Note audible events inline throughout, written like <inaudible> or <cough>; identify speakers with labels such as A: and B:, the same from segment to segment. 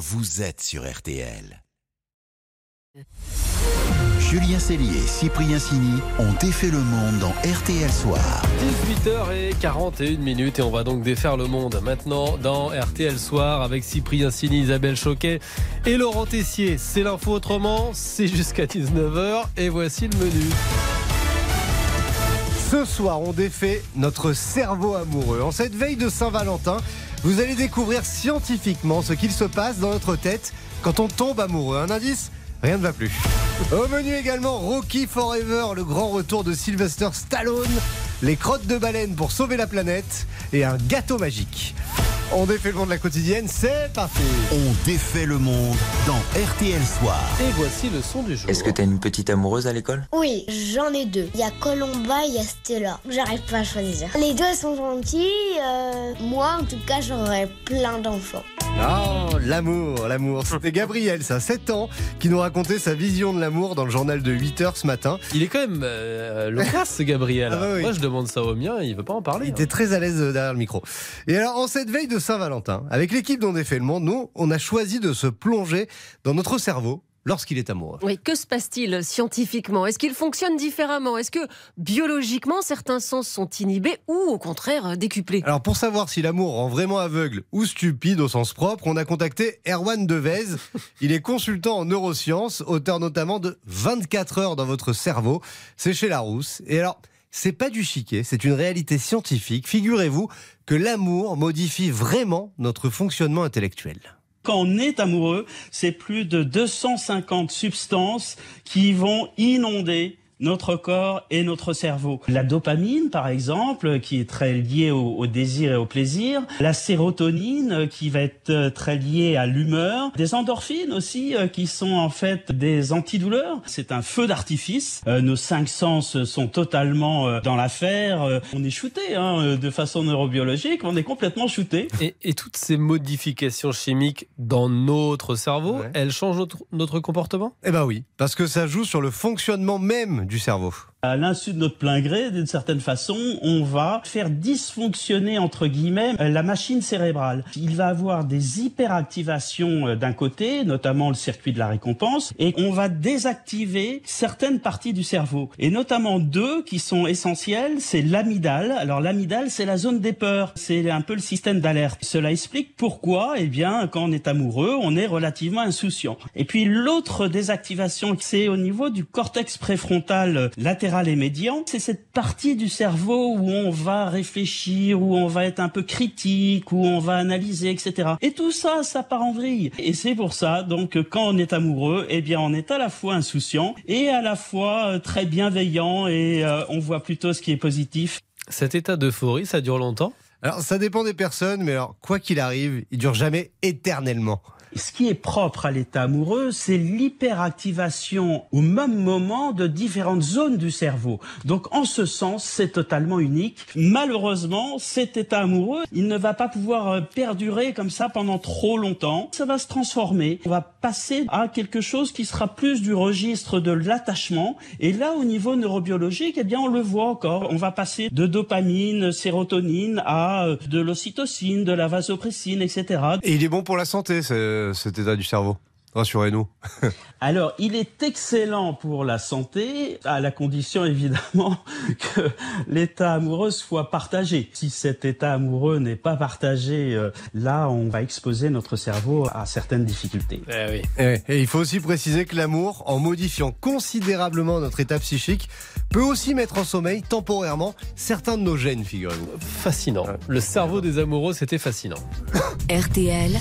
A: vous êtes sur RTL. Julien Cellier et Cyprien Sini ont défait le monde dans RTL Soir.
B: 18h41 minutes et on va donc défaire le monde maintenant dans RTL Soir avec Cyprien Sini, Isabelle Choquet et Laurent Tessier. C'est l'info autrement, c'est jusqu'à 19h et voici le menu.
C: Ce soir, on défait notre cerveau amoureux. En cette veille de Saint-Valentin, vous allez découvrir scientifiquement ce qu'il se passe dans notre tête quand on tombe amoureux. Un indice Rien ne va plus. Au menu également Rocky Forever, le grand retour de Sylvester Stallone, les crottes de baleine pour sauver la planète et un gâteau magique. On défait le monde de la quotidienne, c'est parti
A: On défait le monde dans RTL Soir.
B: Et voici le son du jour.
D: Est-ce que t'as une petite amoureuse à l'école?
E: Oui, j'en ai deux. Il y a Colomba et il y a Stella. J'arrive pas à choisir. Les deux sont gentils. euh, moi, en tout cas, j'aurais plein d'enfants.
C: Oh, l'amour, l'amour. C'était Gabriel, ça, 7 ans, qui nous racontait sa vision de l'amour dans le journal de 8 heures ce matin.
B: Il est quand même euh, loquace, ce Gabriel.
C: Ah bah oui.
B: Moi, je demande ça au mien, il veut pas en parler.
C: Il était très à l'aise euh, derrière le micro. Et alors, en cette veille de Saint-Valentin, avec l'équipe dont on défait le monde, nous, on a choisi de se plonger dans notre cerveau lorsqu'il est amoureux.
F: Oui, que se passe-t-il scientifiquement? Est-ce qu'il fonctionne différemment? Est-ce que biologiquement certains sens sont inhibés ou au contraire euh, décuplés?
C: Alors, pour savoir si l'amour rend vraiment aveugle ou stupide au sens propre, on a contacté Erwan Devez. <laughs> Il est consultant en neurosciences, auteur notamment de 24 heures dans votre cerveau. C'est chez Larousse. Et alors, c'est pas du chiquet, c'est une réalité scientifique. Figurez-vous que l'amour modifie vraiment notre fonctionnement intellectuel.
G: Quand on est amoureux, c'est plus de 250 substances qui vont inonder notre corps et notre cerveau. La dopamine, par exemple, qui est très liée au, au désir et au plaisir. La sérotonine, euh, qui va être euh, très liée à l'humeur. Des endorphines aussi, euh, qui sont en fait des antidouleurs. C'est un feu d'artifice. Nos cinq sens sont totalement dans l'affaire. On est shooté hein, de façon neurobiologique. On est complètement shooté.
B: Et, et toutes ces modifications chimiques dans notre cerveau,
C: Ouais.
B: elles changent notre, notre comportement?
C: Eh ben oui, parce que ça joue sur le fonctionnement même du cerveau.
G: À l'insu de notre plein gré, d'une certaine façon, on va faire dysfonctionner, entre guillemets, euh, la machine cérébrale. Il va avoir des hyperactivations euh, d'un côté, notamment le circuit de la récompense, et on va désactiver certaines parties du cerveau. Et notamment deux qui sont essentielles, c'est l'amygdale. Alors l'amygdale, c'est la zone des peurs. C'est un peu le système d'alerte. Cela explique pourquoi, eh bien, quand on est amoureux, on est relativement insouciant. Et puis l'autre désactivation, c'est au niveau du cortex préfrontal euh, latéral et médian. C'est cette partie du cerveau où on va réfléchir, où on va être un peu critique, où on va analyser, etc. Et tout ça, ça part en vrille. Et c'est pour ça, donc, que quand on est amoureux, eh bien, on est à la fois insouciant et à la fois euh, très bienveillant et euh, on voit plutôt ce qui est positif.
B: Cet état d'euphorie, ça dure longtemps?
C: Alors ça dépend des personnes, mais alors quoi qu'il arrive, il dure jamais éternellement.
G: Ce qui est propre à l'état amoureux, c'est l'hyperactivation au même moment de différentes zones du cerveau. Donc en ce sens, c'est totalement unique. Malheureusement, cet état amoureux, il ne va pas pouvoir euh, perdurer comme ça pendant trop longtemps. Ça va se transformer. On va passer à quelque chose qui sera plus du registre de l'attachement. Et là, au niveau neurobiologique, eh bien, on le voit encore. On va passer de dopamine, sérotonine à euh, de l'ocytocine, de la vasopressine, etc.
C: Et il est bon pour la santé, cet état du cerveau. Rassurez-nous. <laughs>
G: Alors, il est excellent pour la santé, à la condition évidemment <laughs> que l'état amoureux soit partagé. Si cet état amoureux n'est pas partagé, euh, là, on va exposer notre cerveau à certaines difficultés.
B: Eh oui.
C: Et, et il faut aussi préciser que l'amour, en modifiant considérablement notre état psychique, peut aussi mettre en sommeil temporairement certains de nos gènes, figurez-vous.
B: Fascinant. Le cerveau des amoureux, c'était fascinant. <laughs>
F: RTL,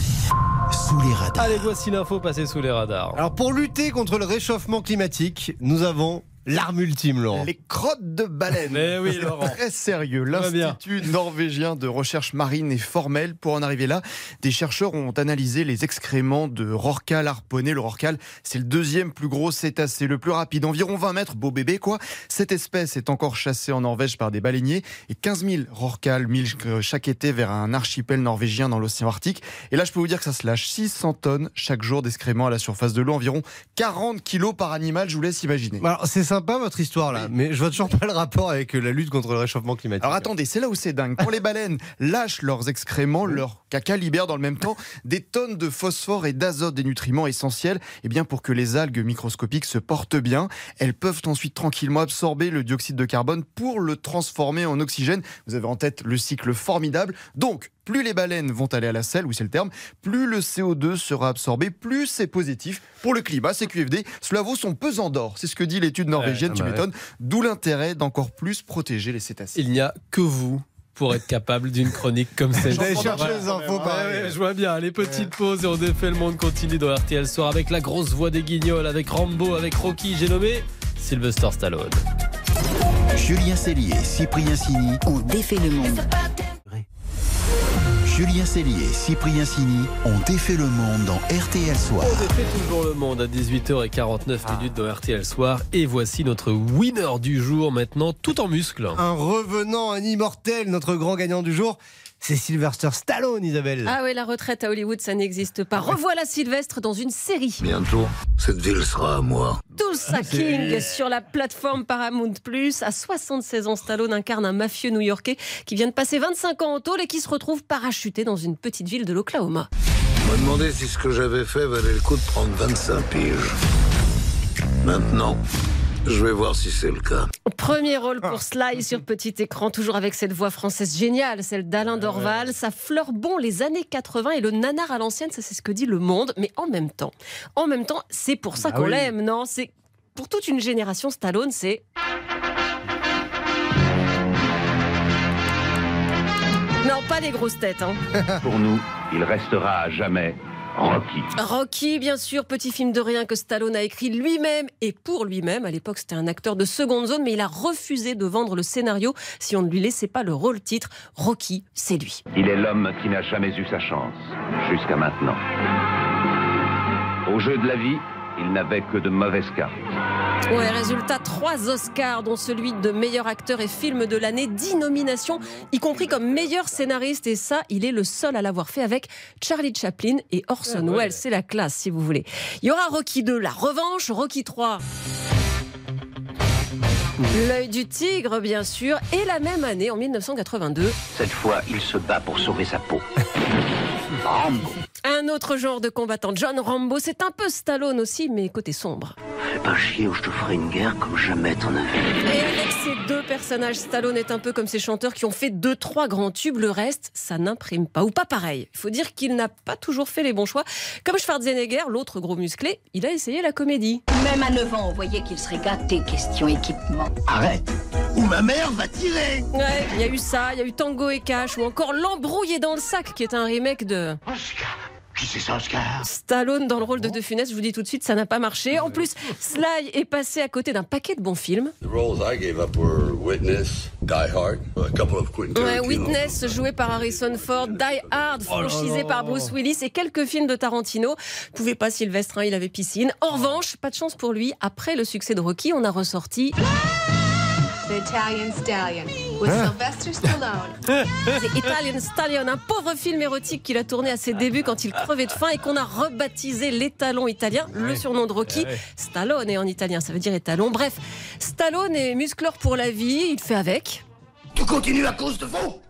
A: Sous les radars.
B: Allez, voici l'info passée sous les radars.
C: Alors pour lutter contre le réchauffement climatique, nous avons l'arme ultime, Laurent.
H: Les crottes de baleine.
B: Mais oui,
H: C'est
B: Laurent.
H: Très sérieux. L'Institut norvégien de recherche marine est formel. Pour en arriver là, des chercheurs ont analysé les excréments de rorqual harponné. Le rorqual, c'est le deuxième plus gros cétacé, le plus rapide, environ 20 mètres, beau bébé quoi. Cette espèce est encore chassée en Norvège par des baleiniers et 15 000 rorquals migrent chaque été vers un archipel norvégien dans l'océan Arctique. Et là, je peux vous dire que ça se lâche 600 tonnes chaque jour d'excréments à la surface de l'eau, environ 40 kilos par animal. Je vous laisse imaginer.
C: Alors c'est sympa sympa votre histoire là, mais je vois toujours pas le rapport avec la lutte contre le réchauffement climatique.
H: Alors attendez, c'est là où c'est dingue. Quand les baleines lâchent leurs excréments, leur caca libère dans le même temps des tonnes de phosphore et d'azote, des nutriments essentiels eh bien, pour que les algues microscopiques se portent bien. Elles peuvent ensuite tranquillement absorber le dioxyde de carbone pour le transformer en oxygène. Vous avez en tête le cycle formidable. Donc, plus les baleines vont aller à la selle, oui c'est le terme, plus le CO2 sera absorbé, plus c'est positif pour le climat, c'est QFD. Cela vaut son pesant d'or, c'est ce que dit l'étude norvégienne,
B: Ouais,
H: tu
B: bah ouais.
H: m'étonnes, d'où l'intérêt d'encore plus protéger les cétacés.
B: Il n'y a que vous pour être capable d'une chronique comme <laughs> celle
C: J'allais chercher les infos
B: Ouais,
C: pareil.
B: ouais, je vois bien, les petites pauses et on défait le monde continue dans RTL Soir avec la grosse voix des guignols, avec Rambo, avec Rocky, j'ai nommé Sylvester Stallone.
A: Julien Cellier et Cyprien Sini
I: On défait le monde.
A: Julien Cellier et Cyprien Sini ont défait le monde dans RTL Soir.
B: On défait toujours le monde à 18h49 minutes dans RTL Soir et voici notre winner du jour maintenant, tout en muscles.
C: Un revenant, un immortel, notre grand gagnant du jour, c'est Sylvester Stallone, Isabelle.
F: Ah oui, la retraite à Hollywood, ça n'existe pas. Revoilà Sylvestre dans une série.
J: Bientôt, cette ville sera à moi.
F: Tulsa King sur la plateforme Paramount Plus. À 76 ans, Stallone incarne un mafieux new-yorkais qui vient de passer 25 ans en tôle et qui se retrouve parachuté dans une petite ville de l'Oklahoma.
J: On m'a demandé si ce que j'avais fait valait le coup de prendre 25 piges. Maintenant, je vais voir si c'est le cas.
F: Premier rôle pour Sly sur petit écran, toujours avec cette voix française géniale, celle d'Alain Dorval. Ça fleure bon les années 80 et le nanar à l'ancienne, ça c'est ce que dit le monde. Mais en même temps, en même temps, c'est pour ça
C: Ah
F: qu'on
C: oui.
F: l'aime, non? C'est pour toute une génération Stallone, c'est non pas les grosses têtes. Hein. <laughs>
K: Pour nous, il restera à jamais Rocky.
F: Rocky, bien sûr, petit film de rien que Stallone a écrit lui-même et pour lui-même. À l'époque, c'était un acteur de seconde zone, mais il a refusé de vendre le scénario si on ne lui laissait pas le rôle titre. Rocky, c'est lui.
K: Il est l'homme qui n'a jamais eu sa chance, jusqu'à maintenant. Au jeu de la vie, il n'avait que de mauvaises cartes.
F: Ouais, résultat, trois Oscars, dont celui de meilleur acteur et film de l'année, dix nominations, y compris comme meilleur scénariste. Et ça, il est le seul à l'avoir fait avec Charlie Chaplin et Orson
B: Ah ouais.
F: Welles. C'est la classe, si vous voulez. Il y aura Rocky 2, la revanche, Rocky 3. L'œil du tigre, bien sûr, et la même année, en 1982,
K: Cette fois, il se bat pour sauver sa peau. Rambo.
F: un autre genre de combattant, John Rambo. C'est un peu Stallone aussi, mais côté sombre.
J: Fais pas chier ou je te ferai une guerre comme jamais t'en as vu.
F: Et avec ces deux personnages, Stallone est un peu comme ces chanteurs qui ont fait deux, trois grands tubes. Le reste, ça n'imprime pas. Ou pas pareil. Il faut dire qu'il n'a pas toujours fait les bons choix. Comme Schwarzenegger, l'autre gros musclé, il a essayé la comédie.
I: Même à 9 ans, on voyait qu'il serait gâté question équipement.
J: Arrête Ou ma mère va tirer
F: Ouais, il y a eu ça, il y a eu Tango et Cash, ou encore L'embrouillé dans le sac, qui est un remake de
J: Oscar Qui c'est ça, Oscar?
F: Stallone dans le rôle de De Funès. Je vous dis tout de suite, ça n'a pas marché. En plus, Sly est passé à côté d'un paquet de bons films.
J: The roles I gave up were Witness, Die Hard, a couple of Quentin
F: Ouais. Witness, joué par Harrison Ford, Die Hard, franchisé par Bruce Willis et quelques films de Tarantino. Pouvait pas Sylvestre, hein, il avait piscine. En revanche, pas de chance pour lui. Après le succès de Rocky, on a ressorti
L: The Italian Stallion with Sylvester Stallone. <laughs>
F: The Italian Stallion, un pauvre film érotique qu'il a tourné à ses débuts quand il crevait de faim et qu'on a rebaptisé l'étalon italien, le surnom de Rocky.
B: Ouais.
F: Stallone est en italien, ça veut dire étalon. Bref, Stallone est muscleur pour la vie, il fait avec.
J: Tu continues à cause de vous?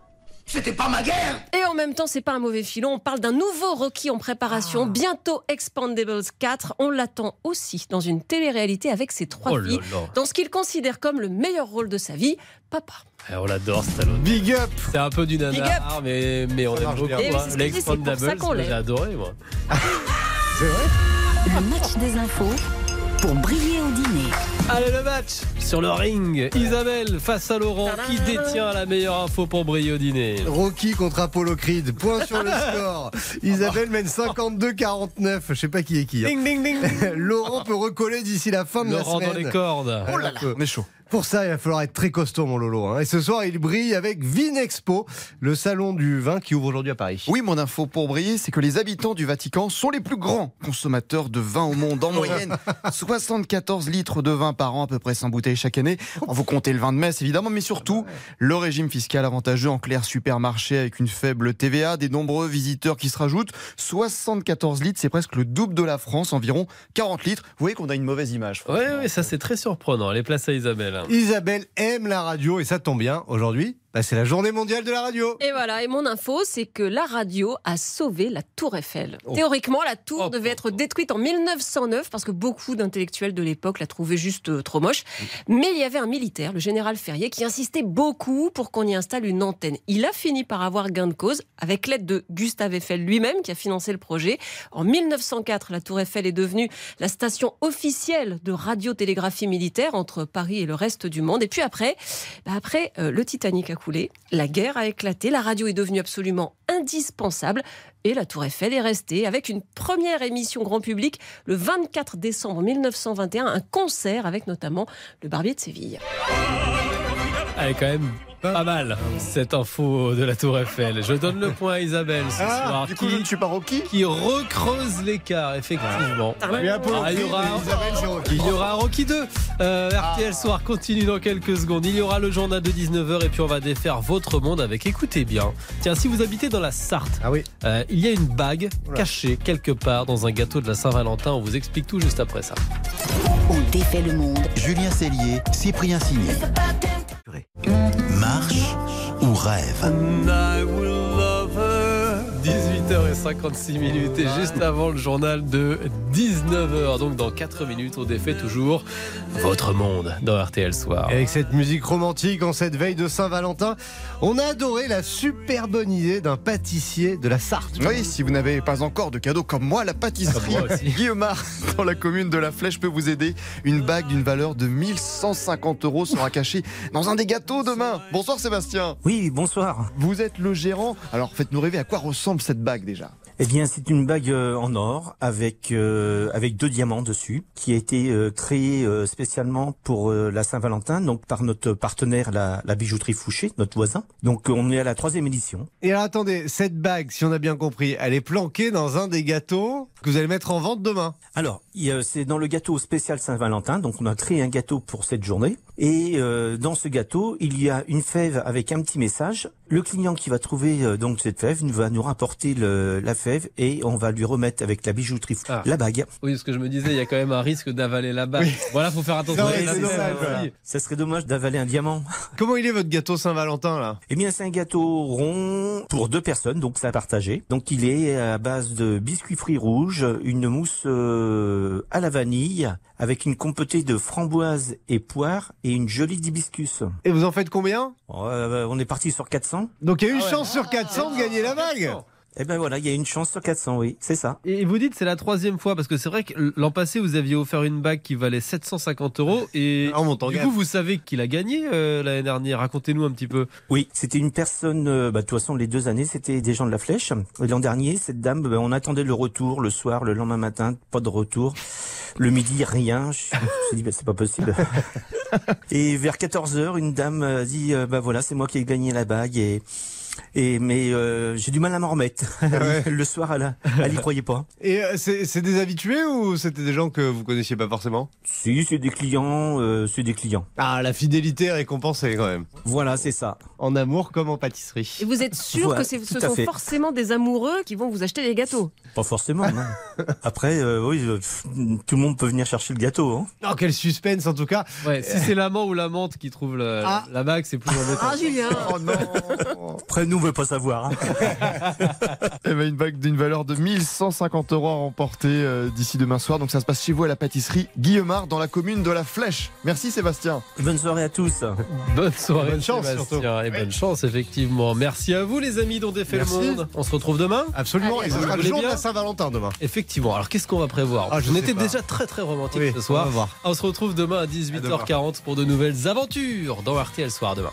J: C'était pas ma guerre
F: Et en même temps, c'est pas un mauvais filon. On parle d'un nouveau Rocky en préparation. Bientôt Expandables 4. On l'attend aussi dans une télé-réalité avec ses trois
B: Oh
F: filles.
B: là.
F: Dans ce qu'il considère comme le meilleur rôle de sa vie, papa.
B: Eh, on l'adore Stallone.
C: Big up
B: C'est un peu du nanar, mais, mais on
C: Ça
B: aime beaucoup. hein. L'Expandables, j'ai adoré moi. <laughs>
C: C'est vrai
I: Le match des infos pour briller.
B: Allez le match sur le ring. Isabelle face à Laurent qui détient la meilleure info pour briller au dîner.
C: Rocky contre Apollo Creed. Point sur le score. Isabelle mène 52-49. Je sais pas qui est qui. hein.
B: Ding ding ding. <laughs>
C: Laurent peut recoller d'ici la fin de
B: Laurent
C: la
B: dans
C: semaine.
B: les cordes.
H: Oh là là, on est chaud.
C: Pour ça, il va falloir être très costaud, mon Lolo. hein. Et ce soir, il brille avec Vinexpo, le salon du vin qui ouvre aujourd'hui à Paris.
H: Oui, mon info pour briller, c'est que les habitants du Vatican sont les plus grands consommateurs de vin au monde. En <laughs> moyenne, 74 litres de vin par an, à peu près 100 bouteilles chaque année. Vous comptez le vin de messe, évidemment, mais surtout le régime fiscal avantageux en clair supermarché avec une faible TVA, des nombreux visiteurs qui se rajoutent. 74 litres, c'est presque le double de la France, environ 40 litres. Vous voyez qu'on a une mauvaise image.
B: Oui, oui, ça c'est très surprenant. Les places à Isabelle.
C: Isabelle aime la radio et ça tombe bien. Aujourd'hui, bah, c'est la journée mondiale de la radio.
F: Et voilà, et mon info, c'est que la radio a sauvé la Tour Eiffel. Théoriquement, la tour devait être détruite en 1909 parce que beaucoup d'intellectuels de l'époque la trouvaient juste euh, trop moche. Mais il y avait un militaire, le général Ferrier, qui insistait beaucoup pour qu'on y installe une antenne. Il a fini par avoir gain de cause avec l'aide de Gustave Eiffel lui-même qui a financé le projet. En 1904, la Tour Eiffel est devenue la station officielle de radiotélégraphie militaire entre Paris et le reste du monde. Et puis après, bah après euh, le Titanic a la guerre a éclaté, la radio est devenue absolument indispensable et la Tour Eiffel est restée avec une première émission grand public le 24 décembre 1921, un concert avec notamment le Barbier de Séville.
B: Elle est quand même pas mal, cette info de la Tour Eiffel. Je donne le point à Isabelle ce
H: Ah,
B: soir.
H: du coup, je ne suis pas Rocky
B: Qui recreuse l'écart, effectivement.
F: Ah ouais.
B: Ah, il y aura,
C: Isabelle, c'est Rocky.
B: il y aura un Rocky 2. Euh, RTL Soir continue dans quelques secondes. Il y aura le journal de 19h et puis on va défaire votre monde avec écoutez bien. Tiens, si vous habitez dans la Sarthe,
C: Ah oui.
B: euh, il y a une bague
C: Oula.
B: cachée quelque part dans un gâteau de la Saint-Valentin. On vous explique tout juste après ça.
I: On défait le monde.
A: Julien Cellier, Cyprien Signé. Marche ou rêve
B: 18h56 minutes et juste avant le journal de 19h. Donc dans 4 minutes, on défait toujours votre monde dans RTL Soir.
C: Et Avec cette musique romantique en cette veille de Saint-Valentin, on a adoré la super bonne idée d'un pâtissier de la Sarthe.
H: Oui, si vous n'avez pas encore de cadeau comme moi, la pâtisserie
B: Comme moi. <laughs>
H: Guillemard dans la commune de La Flèche peut vous aider. Une bague d'une valeur de 1150 euros sera cachée dans un des gâteaux demain. Bonsoir Sébastien.
M: Oui, bonsoir.
H: Vous êtes le gérant. Alors faites-nous rêver à quoi ressemble cette bague déjà
M: Eh bien, c'est une bague euh, en or avec euh, avec deux diamants dessus, qui a été euh, créée euh, spécialement pour euh, la Saint-Valentin, donc par notre partenaire la, la bijouterie Fouché, notre voisin. Donc on est à la troisième édition.
C: Et alors attendez, cette bague, si on a bien compris, elle est planquée dans un des gâteaux que vous allez mettre en vente demain.
M: Alors, c'est dans le gâteau spécial Saint-Valentin, donc on a créé un gâteau pour cette journée. Et euh, dans ce gâteau, il y a une fève avec un petit message. Le client qui va trouver euh, donc cette fève va nous rapporter le- la fève et on va lui remettre avec la bijouterie
B: Ah.
M: la bague.
B: Oui, ce que je me disais, il y a quand même un risque d'avaler la bague. Voilà, faut faire attention.
C: Non,
B: la
C: voilà.
M: Ça serait dommage d'avaler un diamant.
C: Comment il est votre gâteau Saint-Valentin là?
M: Eh bien, c'est un gâteau rond pour deux personnes, donc c'est à partager. Donc, il est à base de biscuits fruits rouges, une mousse euh, à la vanille, avec une compotée de framboises et poires et une jolie d'hibiscus.
C: Et vous en faites combien?
M: Euh, on est parti sur 400.
C: Donc il y a une
B: Ah ouais.
C: chance sur 400 de gagner la bague
M: Eh ben voilà, il y a une chance sur 400, oui, c'est ça.
B: Et vous dites c'est la troisième fois parce que c'est vrai que l'an passé vous aviez offert une bague qui valait 750 euros et
C: En montant
B: du
C: gaffe.
B: coup vous savez qu'il a gagné euh, l'année dernière. Racontez-nous un petit peu.
M: Oui, c'était une personne, euh, bah, de toute façon, les deux années, c'était des gens de la flèche. Et l'an dernier, cette dame, bah, on attendait le retour le soir, le lendemain matin, pas de retour. Le midi, rien. Je me suis dit, bah, c'est pas possible. <laughs> et vers 14 heures, une dame a dit, euh, bah voilà, c'est moi qui ai gagné la bague et, et mais euh, j'ai du mal à m'en remettre. <laughs> le soir, elle, a- elle y croyait pas.
C: Et euh, c'est des habitués ou c'était des gens que vous connaissiez pas forcément?
M: Si, c'est des clients, euh, c'est des clients.
C: Ah, la fidélité est récompensée quand même.
M: Voilà, c'est ça.
C: En amour comme en pâtisserie.
F: Et vous êtes sûr
M: Voilà,
F: que ce sont
M: fait.
F: forcément des amoureux qui vont vous acheter des gâteaux?
M: Pas forcément, non. <laughs> Après, euh, oui, euh, pff, tout le monde peut venir chercher le gâteau. Hein.
C: Oh, quel suspense en tout cas.
B: Ouais, si c'est l'amant ou l'amante qui trouve le-
C: Ah.
B: la bague, c'est plus embêtant.
F: Ah, Julien
H: Oh non
M: nous, on veut pas savoir. hein. <laughs>
H: Eh ben, une bague d'une valeur de 1150 euros à remporter euh, d'ici demain soir. Donc ça se passe chez vous à la pâtisserie Guillemard dans la commune de La Flèche. Merci Sébastien.
M: Bonne soirée à tous.
B: Bonne soirée,
C: Bonne chance,
B: Sébastien, et bonne chance effectivement. Merci à vous les amis dont défait le
C: Merci.
B: monde. On se retrouve demain.
C: Absolument,
F: Allez,
C: et ce sera le jour de la Saint-Valentin demain.
B: Effectivement. Alors qu'est-ce qu'on va prévoir
C: Ah, je
B: On
C: sais
B: était
C: pas.
B: déjà très très romantique
C: Oui,
B: ce
C: on
B: soir.
C: va voir.
B: On se retrouve demain à 18h40 pour de nouvelles aventures dans RTL Soir demain.